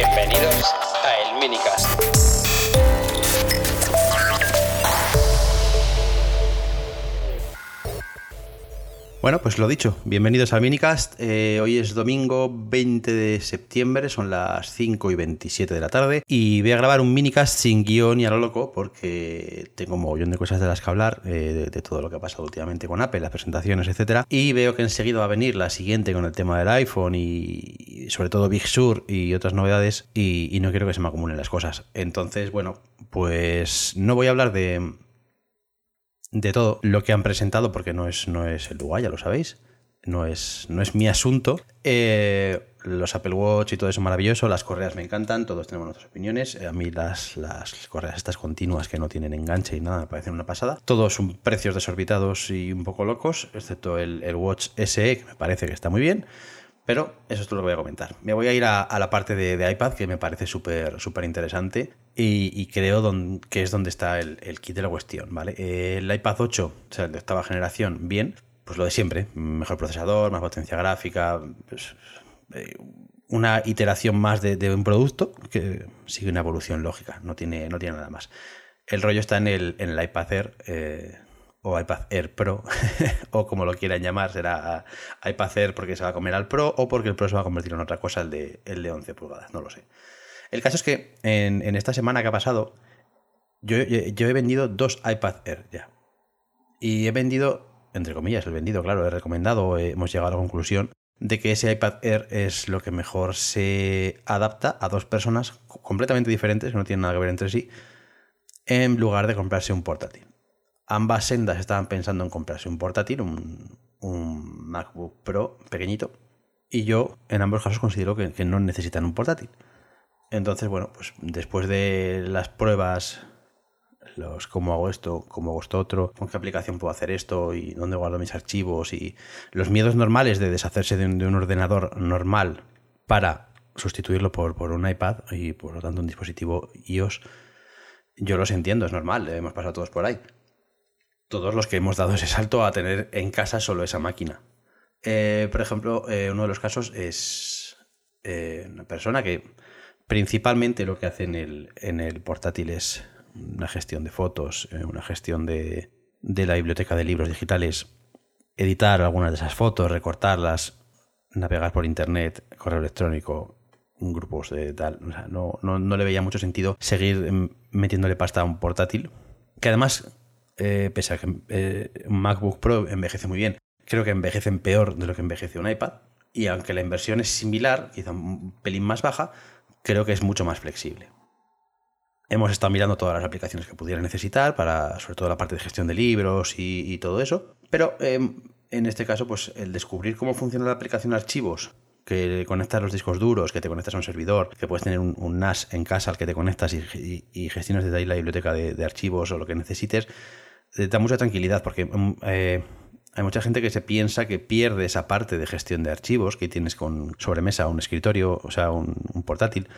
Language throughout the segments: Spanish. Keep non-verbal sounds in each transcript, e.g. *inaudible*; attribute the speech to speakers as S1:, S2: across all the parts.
S1: Bienvenidos a El Minicast.
S2: Bueno, pues lo dicho, bienvenidos al Minicast. Eh, hoy es domingo 20 de septiembre, son las 5 y 27 de la tarde y voy a grabar un Minicast sin guion y a lo loco porque tengo un mogollón de cosas de las que hablar, eh, de, todo lo que ha pasado últimamente con Apple, las presentaciones, etcétera. Y veo que enseguida va a venir la siguiente con el tema del iPhone y, sobre todo Big Sur y otras novedades y no quiero que se me acumulen las cosas. Entonces, bueno, pues no voy a hablar de de todo lo que han presentado, porque no es, no es el lugar, ya lo sabéis. No es, no es mi asunto. Eh, los Apple Watch y todo eso maravilloso, las correas me encantan, todos tenemos nuestras opiniones. A mí las, las correas estas continuas que no tienen enganche y nada me parecen una pasada. Todos son precios desorbitados y un poco locos, excepto el, el Watch SE, que me parece que está muy bien. Pero eso es lo que voy a comentar. Me voy a ir a, la parte de, iPad que me parece súper interesante y, creo que es donde está el, kit de la cuestión. ¿vale? El iPad 8, o sea, de octava generación, bien, pues lo de siempre. Mejor procesador, más potencia gráfica, pues, eh, una iteración más de, un producto que sigue una evolución lógica, no tiene, no tiene nada más. El rollo está en el, en el iPad Air. Eh, o iPad Air Pro, *laughs* o como lo quieran llamar, será iPad Air porque se va a comer al Pro o porque el Pro se va a convertir en otra cosa, el de, el de 11 pulgadas, no lo sé. El caso es que en, esta semana que ha pasado, yo, yo, he vendido dos iPad Air ya. Y he vendido, entre comillas, he vendido, claro, he recomendado, hemos llegado a la conclusión de que ese iPad Air es lo que mejor se adapta a dos personas completamente diferentes, que no tienen nada que ver entre sí, en lugar de comprarse un portátil ambas sendas estaban pensando en comprarse un portátil, un, MacBook Pro pequeñito, y yo en ambos casos considero que, no necesitan un portátil. Entonces, bueno, pues después de las pruebas, los cómo hago esto, cómo hago esto otro, con qué aplicación puedo hacer esto y dónde guardo mis archivos y los miedos normales de deshacerse de un, ordenador normal para sustituirlo por, por, un iPad y por lo tanto un dispositivo iOS, yo los entiendo, es normal, hemos pasado todos por ahí todos los que hemos dado ese salto a tener en casa solo esa máquina. Eh, por ejemplo, eh, uno de los casos es eh, una persona que principalmente lo que hace en el, en el portátil es una gestión de fotos, una gestión de, de, la biblioteca de libros digitales, editar algunas de esas fotos, recortarlas, navegar por internet, correo electrónico, grupos de tal. no, no, no le veía mucho sentido seguir mm, metiéndole pasta a un portátil, que además eh, pese a que eh, MacBook Pro envejece muy bien, creo que envejecen peor de lo que envejece un iPad. Y aunque la inversión es similar, quizá un pelín más baja, creo que es mucho más flexible. Hemos estado mirando todas las aplicaciones que pudiera necesitar, para, sobre todo la parte de gestión de libros y, todo eso. Pero em, en este caso, pues el descubrir cómo funciona la aplicación archivos que conectas los discos duros, que te conectas a un servidor, que puedes tener un, NAS en casa al que te conectas y, gestionas desde ahí la biblioteca de, archivos o lo que necesites, te da mucha tranquilidad porque mm, eh, hay mucha gente que se piensa que pierde esa parte de gestión de archivos que tienes con sobremesa, un escritorio, o sea, un, portátil.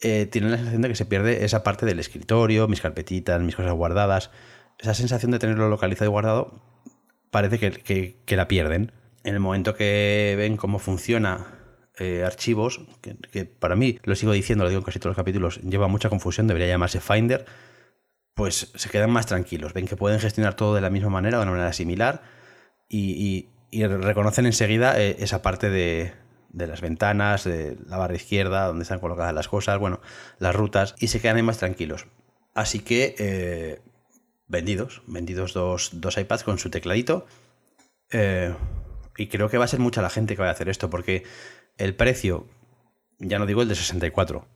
S2: Eh, tienen la sensación de que se pierde esa parte del escritorio, mis carpetitas, mis cosas guardadas. Esa sensación de tenerlo localizado y guardado parece que, la pierden. En el momento que ven cómo funciona eh, archivos, que, que, para mí, lo sigo diciendo, lo digo en casi todos los capítulos, lleva mucha confusión, debería llamarse Finder pues se quedan más tranquilos, ven que pueden gestionar todo de la misma manera, de una manera similar, y, reconocen enseguida eh, esa parte de, las ventanas, de la barra izquierda, donde están colocadas las cosas, bueno, las rutas, y se quedan ahí más tranquilos. Así que eh, vendidos, vendidos dos, iPads con su tecladito. Eh, y creo que va a ser mucha la gente que va a hacer esto, porque el precio, ya no digo el de 64,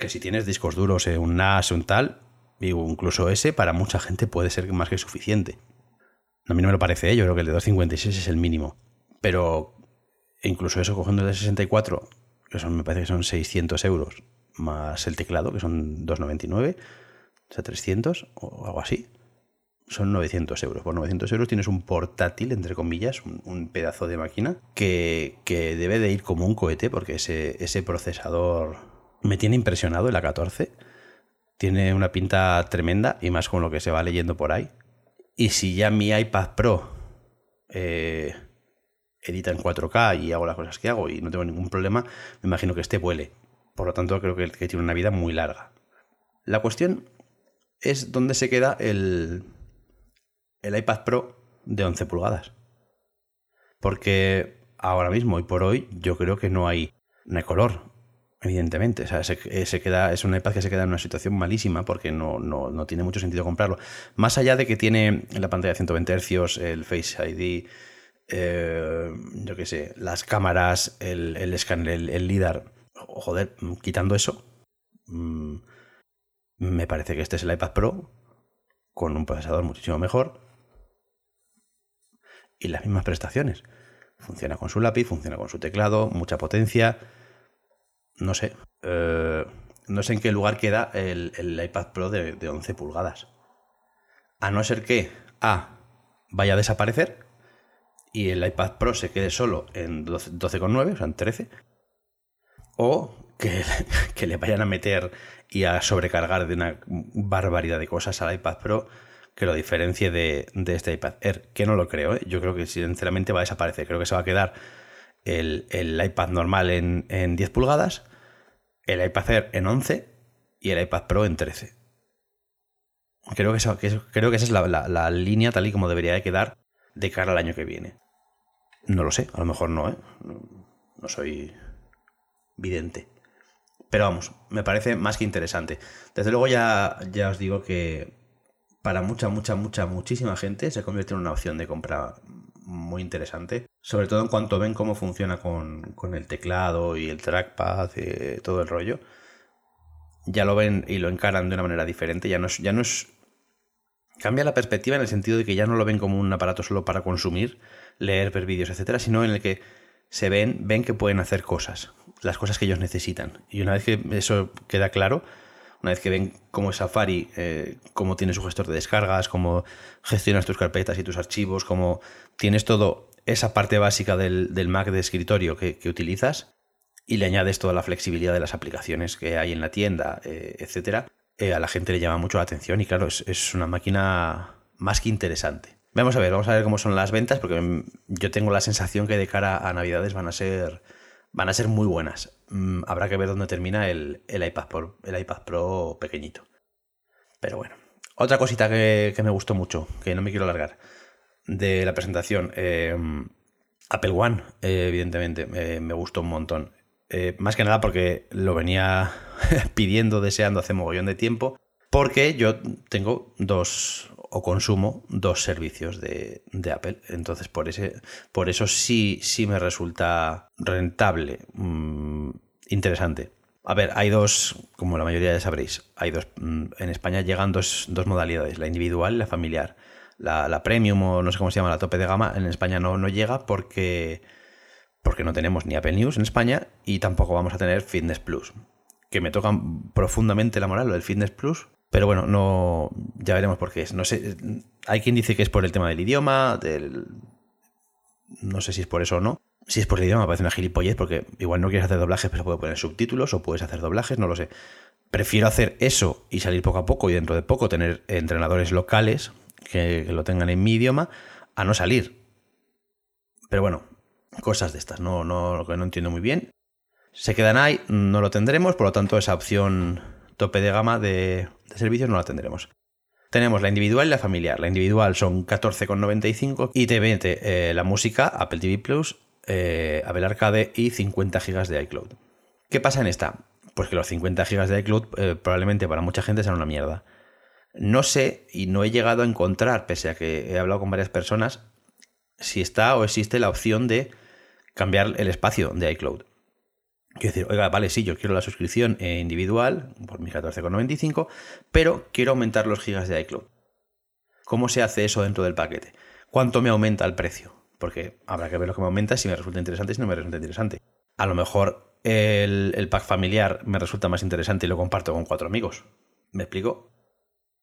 S2: que si tienes discos duros, un NAS, un tal, Digo, incluso ese para mucha gente puede ser más que suficiente. A mí no me lo parece, ¿eh? yo creo que el de 256 es el mínimo. Pero incluso eso cogiendo el de 64, que son, me parece que son 600 euros, más el teclado, que son 299, o sea, 300 o algo así, son 900 euros. Por 900 euros tienes un portátil, entre comillas, un, pedazo de máquina, que, que, debe de ir como un cohete, porque ese, ese procesador me tiene impresionado, el A14 tiene una pinta tremenda y más con lo que se va leyendo por ahí. Y si ya mi iPad Pro eh, edita en 4K y hago las cosas que hago y no tengo ningún problema, me imagino que este vuele. Por lo tanto, creo que, tiene una vida muy larga. La cuestión es dónde se queda el, el iPad Pro de 11 pulgadas. Porque ahora mismo y por hoy yo creo que no hay, no hay color, evidentemente. O sea, se, queda, es un iPad que se queda en una situación malísima porque no, no, tiene mucho sentido comprarlo. Más allá de que tiene en la pantalla 120 Hz, el Face ID, eh, yo qué sé, las cámaras, el, el escáner, el, LIDAR. Joder, quitando eso, mm, me parece que este es el iPad Pro con un procesador muchísimo mejor y las mismas prestaciones. Funciona con su lápiz, funciona con su teclado, mucha potencia. No sé. Eh, no sé en qué lugar queda el, iPad Pro de, 11 pulgadas. A no ser que A vaya a desaparecer y el iPad Pro se quede solo en 12,9, o sea, en 13. O que, *laughs* que, le vayan a meter y a sobrecargar de una barbaridad de cosas al iPad Pro que lo diferencie de, este iPad Air, que no lo creo, ¿eh? yo creo que sinceramente va a desaparecer, creo que se va a quedar el, iPad normal en, 10 pulgadas, el iPad Air en 11 y el iPad Pro en 13. Creo que, eso, creo que esa es la, línea tal y como debería de quedar de cara al año que viene. No lo sé, a lo mejor no, ¿eh? no soy vidente. Pero vamos, me parece más que interesante. Desde luego ya, ya os digo que para mucha, mucha, mucha, muchísima gente se convierte en una opción de compra muy interesante. Sobre todo en cuanto ven cómo funciona con, el teclado y el trackpad, y todo el rollo. Ya lo ven y lo encaran de una manera diferente. Ya no es, ya no es. Cambia la perspectiva en el sentido de que ya no lo ven como un aparato solo para consumir, leer, ver vídeos, etcétera, sino en el que se ven, ven que pueden hacer cosas, las cosas que ellos necesitan. Y una vez que eso queda claro, una vez que ven cómo es Safari, eh, cómo tiene su gestor de descargas, cómo gestionas tus carpetas y tus archivos, cómo tienes todo esa parte básica del, Mac de escritorio que, utilizas y le añades toda la flexibilidad de las aplicaciones que hay en la tienda, eh, etcétera, eh, a la gente le llama mucho la atención y claro, es, una máquina más que interesante. Vamos a ver, vamos a ver cómo son las ventas, porque yo tengo la sensación que de cara a Navidades van a ser, van a ser muy buenas. Mm, habrá que ver dónde termina el, iPad Pro, el iPad Pro pequeñito. Pero bueno. Otra cosita que, me gustó mucho, que no me quiero alargar, de la presentación. Em, Apple One, eh, evidentemente, me gustó un montón. Eh, más que nada porque lo venía *laughs* pidiendo, deseando hace mogollón de tiempo. Porque yo tengo dos, o consumo dos servicios de, Apple. Entonces, por, ese, por eso sí, sí me resulta rentable, mm, interesante. A ver, hay dos, como la mayoría ya sabréis, hay dos, mm, en España llegan dos, modalidades, la individual y la familiar. La, premium o no sé cómo se llama, la tope de gama, en España no, no llega porque, porque no tenemos ni Apple News en España y tampoco vamos a tener Fitness Plus. Que me toca profundamente la moral lo del Fitness Plus, pero bueno, no. Ya veremos por qué es. No sé. Hay quien dice que es por el tema del idioma, del. No sé si es por eso o no. Si es por el idioma, me parece una gilipollez, porque igual no quieres hacer doblajes, pero puedes poner subtítulos o puedes hacer doblajes, no lo sé. Prefiero hacer eso y salir poco a poco y dentro de poco tener entrenadores locales que, lo tengan en mi idioma a no salir. Pero bueno, cosas de estas, no, no, lo que no entiendo muy bien. Se quedan ahí, no lo tendremos, por lo tanto esa opción tope de gama de, servicios no la tendremos. Tenemos la individual y la familiar. La individual son 14,95 y te mete eh, la música, Apple TV Plus, eh, Apple Arcade y 50 GB de iCloud. ¿Qué pasa en esta? Pues que los 50 GB de iCloud eh, probablemente para mucha gente sean una mierda. No sé y no he llegado a encontrar, pese a que he hablado con varias personas, si está o existe la opción de cambiar el espacio de iCloud. Quiero decir, oiga, vale, sí, yo quiero la suscripción eh, individual por mis 14,95, pero quiero aumentar los gigas de iCloud. ¿Cómo se hace eso dentro del paquete? ¿Cuánto me aumenta el precio? Porque habrá que ver lo que me aumenta, si me resulta interesante, si no me resulta interesante. A lo mejor el, pack familiar me resulta más interesante y lo comparto con cuatro amigos. ¿Me explico?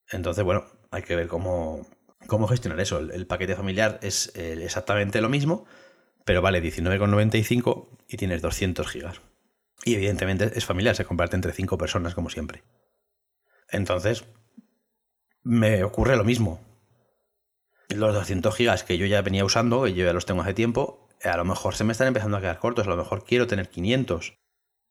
S2: Entonces, bueno, hay que ver cómo, cómo gestionar eso. El, paquete familiar es eh, exactamente lo mismo, pero vale 19,95 y tienes 200 gigas. Y evidentemente es familiar, se comparte entre cinco personas como siempre. Entonces, me ocurre lo mismo. Los 200 gigas que yo ya venía usando, que yo ya los tengo hace tiempo, a lo mejor se me están empezando a quedar cortos, a lo mejor quiero tener 500.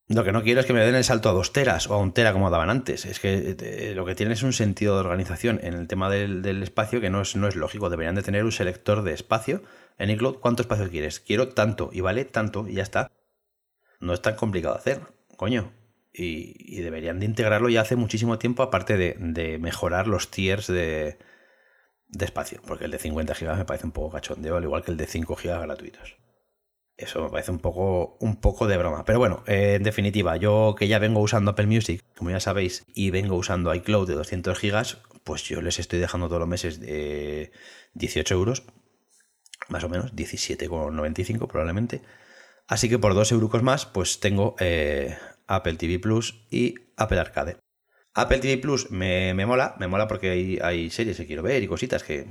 S2: Lo que no quiero es que me den el salto a dos teras o a un tera como daban antes. Es que eh, lo que tienen es un sentido de organización en el tema del, espacio que no es, no es lógico. Deberían de tener un selector de espacio en iCloud. ¿Cuánto espacio quieres? Quiero tanto y vale tanto y ya está. No es tan complicado hacer, coño. Y, deberían de integrarlo ya hace muchísimo tiempo, aparte de, mejorar los tiers de, de, espacio. Porque el de 50 GB me parece un poco cachondeo, al igual que el de 5 GB gratuitos. Eso me parece un poco, un poco de broma. Pero bueno, eh, en definitiva, yo que ya vengo usando Apple Music, como ya sabéis, y vengo usando iCloud de 200 gigas, pues yo les estoy dejando todos los meses de 18 euros, más o menos, 17,95 probablemente. Así que por 2 euros más, pues tengo eh, Apple TV Plus y Apple Arcade. Apple TV Plus me, mola, me mola porque hay, hay series que quiero ver y cositas que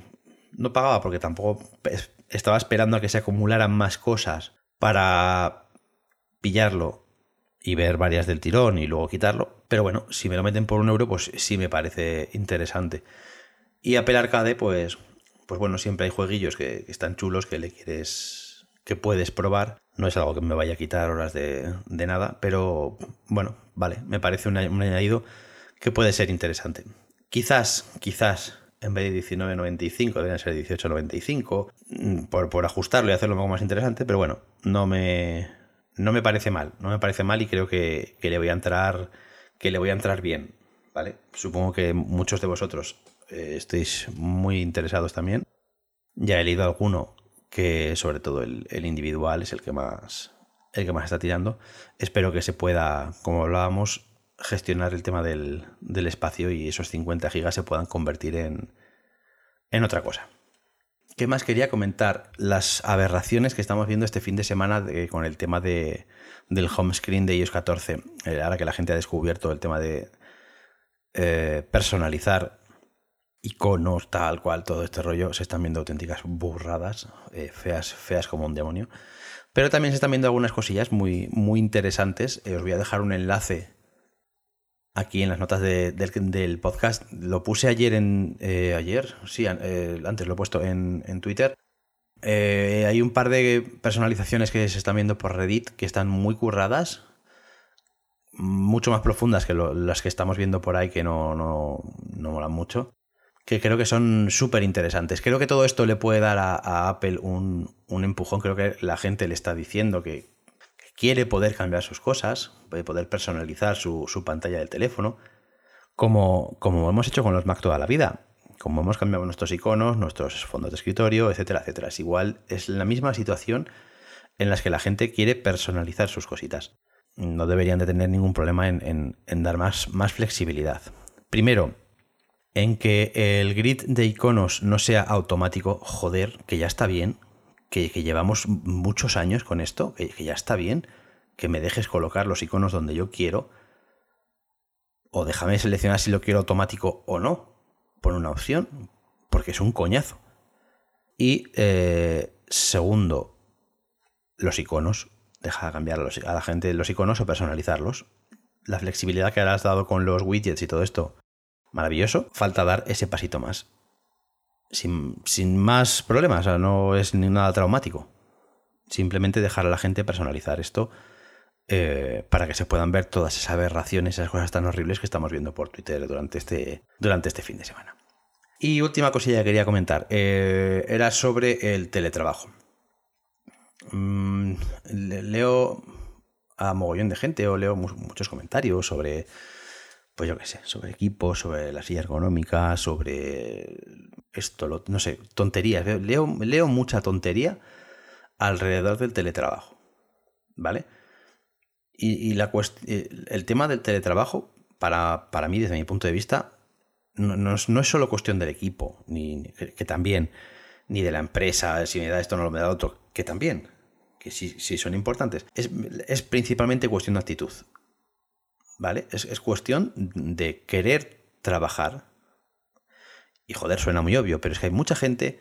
S2: no pagaba porque tampoco estaba esperando a que se acumularan más cosas para pillarlo y ver varias del tirón y luego quitarlo. Pero bueno, si me lo meten por un euro, pues sí me parece interesante. Y Apple Arcade, pues, pues bueno, siempre hay jueguillos que, están chulos que le quieres, que puedes probar. No es algo que me vaya a quitar horas de, nada, pero bueno, vale, me parece un, añadido que puede ser interesante. Quizás, quizás en vez de 19.95 deberían ser 18.95 mm, por, por ajustarlo y hacerlo un poco más interesante, pero bueno, no me, no me parece mal, no me parece mal y creo que, le voy a entrar que le voy a entrar bien, ¿vale? Supongo que muchos de vosotros eh, estéis muy interesados también. Ya he leído alguno que sobre todo el, individual es el que más el que más está tirando. Espero que se pueda, como hablábamos, gestionar el tema del, espacio y esos 50 gigas se puedan convertir en, en otra cosa. ¿Qué más quería comentar? Las aberraciones que estamos viendo este fin de semana con el tema de, del home screen de iOS 14. Eh, ahora que la gente ha descubierto el tema de eh, personalizar iconos, tal cual, todo este rollo, se están viendo auténticas burradas, eh, feas, feas como un demonio. Pero también se están viendo algunas cosillas muy, muy interesantes. os voy a dejar un enlace aquí en las notas del, podcast. Lo puse ayer en. Eh, ayer, sí, eh, antes lo he puesto en, Twitter. Eh, hay un par de personalizaciones que se están viendo por Reddit que están muy curradas. Mucho más profundas que las que estamos viendo por ahí, que no, no, no molan mucho. Que creo que son súper interesantes. Creo que todo esto le puede dar a, Apple un, un empujón. Creo que la gente le está diciendo que, quiere poder cambiar sus cosas, puede poder personalizar su, pantalla del teléfono, como, como hemos hecho con los Mac toda la vida. Como hemos cambiado nuestros iconos, nuestros fondos de escritorio, etcétera, etcétera. Es igual, es la misma situación en la que la gente quiere personalizar sus cositas. No deberían de tener ningún problema en, dar más, más flexibilidad. Primero, en que el grid de iconos no sea automático, joder, que ya está bien, que, llevamos muchos años con esto, que, ya está bien, que me dejes colocar los iconos donde yo quiero, o déjame seleccionar si lo quiero automático o no, por una opción, porque es un coñazo. Y eh, segundo, los iconos, deja de cambiar a la gente los iconos o personalizarlos. La flexibilidad que has dado con los widgets y todo esto, maravilloso. Falta dar ese pasito más sin, más problemas, no es ni nada traumático. Simplemente dejar a la gente personalizar esto eh, para que se puedan ver todas esas aberraciones, esas cosas tan horribles que estamos viendo por Twitter durante este, durante este fin de semana. Y última cosilla que quería comentar, eh, era sobre el teletrabajo. Mm, leo a mogollón de gente o leo muchos comentarios sobre pues yo qué sé, sobre equipos, sobre la silla ergonómica, sobre esto, no sé, tonterías. Leo, leo mucha tontería alrededor del teletrabajo, ¿vale? Y, la el tema del teletrabajo, para, para, mí, desde mi punto de vista, no, es, solo cuestión del equipo, ni, que, también, ni de la empresa, si me da esto no me da otro, que también, que sí, sí son importantes. Es, es principalmente cuestión de actitud. ¿Vale? Es, cuestión de querer trabajar. Y joder, suena muy obvio, pero es que hay mucha gente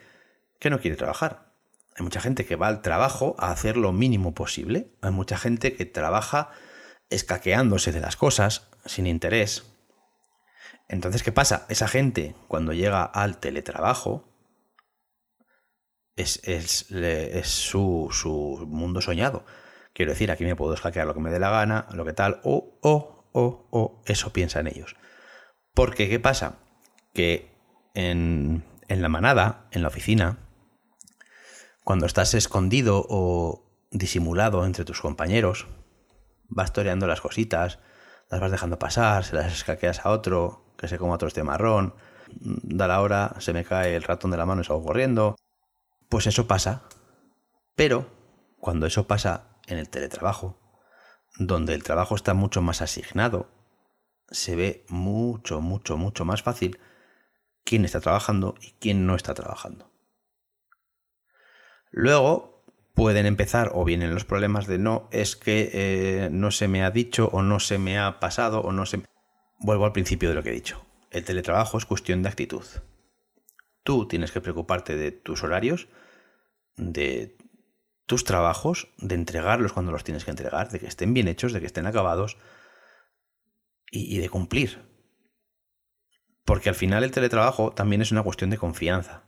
S2: que no quiere trabajar. Hay mucha gente que va al trabajo a hacer lo mínimo posible. Hay mucha gente que trabaja escaqueándose de las cosas, sin interés. Entonces, ¿qué pasa? Esa gente, cuando llega al teletrabajo, es, es, es su, su mundo soñado Quiero decir, aquí me puedo hackear lo que me dé la gana, lo que tal, o, o, o, o, eso piensan ellos. Porque, ¿qué pasa? Que en, en la manada, en la oficina, cuando estás escondido o disimulado entre tus compañeros, vas toreando las cositas, las vas dejando pasar, se las escaqueas a otro, que se coma otro este marrón, da la hora, se me cae el ratón de la mano y salgo corriendo. Pues eso pasa. Pero cuando eso pasa en el teletrabajo, donde el trabajo está mucho más asignado, se ve mucho, mucho, mucho más fácil quién está trabajando y quién no está trabajando. Luego pueden empezar o vienen los problemas de no, es que eh, no se me ha dicho o no se me ha pasado o no se... Vuelvo al principio de lo que he dicho. El teletrabajo es cuestión de actitud. Tú tienes que preocuparte de tus horarios, de tus trabajos, de entregarlos cuando los tienes que entregar, de que estén bien hechos, de que estén acabados y, de cumplir. Porque al final el teletrabajo también es una cuestión de confianza.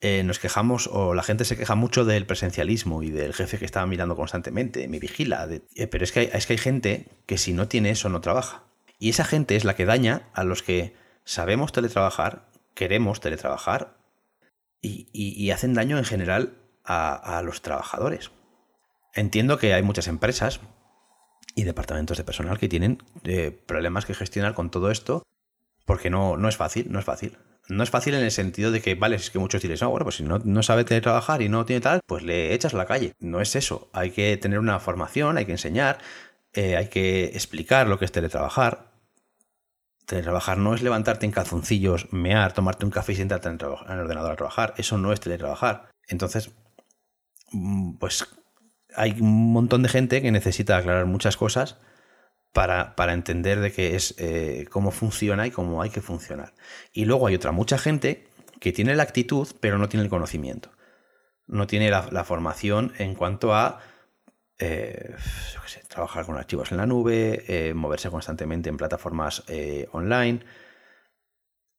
S2: Eh, nos quejamos, o la gente se queja mucho del presencialismo y del jefe que está mirando constantemente, me vigila. Eh, pero es que, es que hay gente que si no tiene eso no trabaja. Y esa gente es la que daña a los que sabemos teletrabajar, queremos teletrabajar y, hacen daño en general a, los trabajadores. Entiendo que hay muchas empresas y departamentos de personal que tienen eh, problemas que gestionar con todo esto porque no, no es fácil, no es fácil. No es fácil en el sentido de que, vale, es que muchos diréis, no, bueno, pues si no, no sabe teletrabajar y no tiene tal, pues le echas a la calle. No es eso. Hay que tener una formación, hay que enseñar, eh, hay que explicar lo que es teletrabajar. Teletrabajar no es levantarte en calzoncillos, mear, tomarte un café y sentarte en el, ordenador a trabajar. Eso no es teletrabajar. Entonces, pues hay un montón de gente que necesita aclarar muchas cosas para, entender de qué es eh, cómo funciona y cómo hay que funcionar. Y luego hay otra mucha gente que tiene la actitud, pero no tiene el conocimiento. No tiene la formación en cuanto a eh, trabajar con archivos en la nube, eh, moverse constantemente en plataformas online.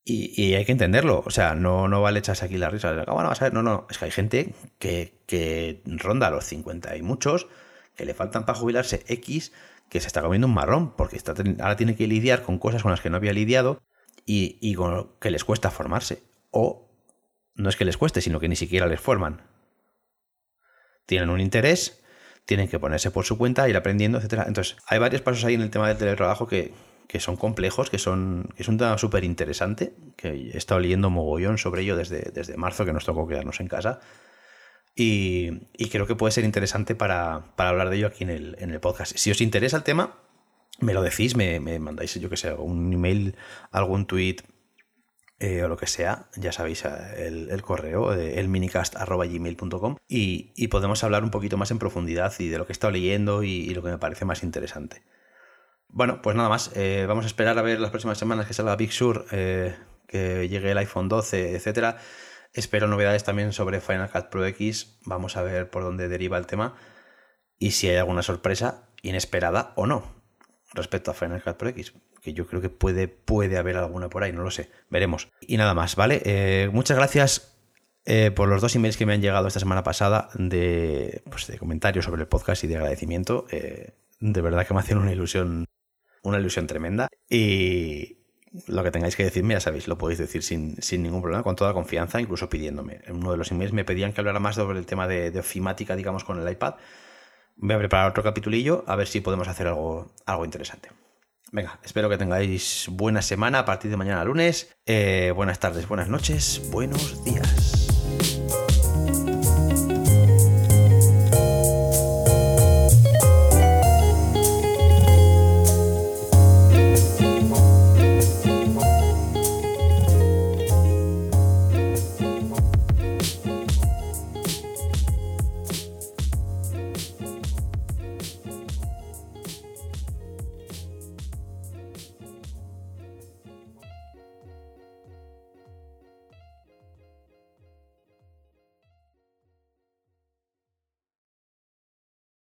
S2: Y, hay que entenderlo. O sea, no, no vale echarse aquí la risa. Bueno, a ver, no, no. Es que hay gente que, que ronda los 50 y muchos, que le faltan para jubilarse X, que se está comiendo un marrón, porque está, ahora tiene que lidiar con cosas con las que no había lidiado y, y con que les cuesta formarse. O no es que les cueste, sino que ni siquiera les forman. Tienen un interés, tienen que ponerse por su cuenta, ir aprendiendo, etcétera. Entonces, hay varios pasos ahí en el tema del teletrabajo que, son complejos, que son es un tema súper interesante, que he estado leyendo mogollón sobre ello desde, desde marzo, que nos tocó quedarnos en casa. Y, creo que puede ser interesante para, hablar de ello aquí en el, en el, podcast. Si os interesa el tema, me lo decís, me, me mandáis, yo que sé, un email, algún tweet, eh, o lo que sea, ya sabéis eh, el, correo, eh, el minicast.gmail.com y, y podemos hablar un poquito más en profundidad y de lo que he estado leyendo y, lo que me parece más interesante. Bueno, pues nada más, vamos a esperar a ver las próximas semanas que salga Big Sur, que llegue el iPhone 12, etcétera. Espero novedades también sobre Final Cut Pro X, vamos a ver por dónde deriva el tema y si hay alguna sorpresa inesperada o no respecto a Final Cut Pro X que yo creo que puede, puede haber alguna por ahí, no lo sé, veremos. Y nada más, ¿vale? Eh, muchas gracias eh, por los dos emails que me han llegado esta semana pasada de, pues, de comentarios sobre el podcast y de agradecimiento. Eh, de verdad que me hacen una ilusión, una ilusión tremenda. Y lo que tengáis que decirme, ya sabéis, lo podéis decir sin, ningún problema, con toda confianza, incluso pidiéndome. En uno de los emails me pedían que hablara más sobre el tema de, de ofimática, digamos, con el iPad. Voy a preparar otro capitulillo a ver si podemos hacer algo, algo interesante. Venga, espero que tengáis buena semana a partir de mañana lunes. Eh, buenas tardes, buenas noches, buenos días.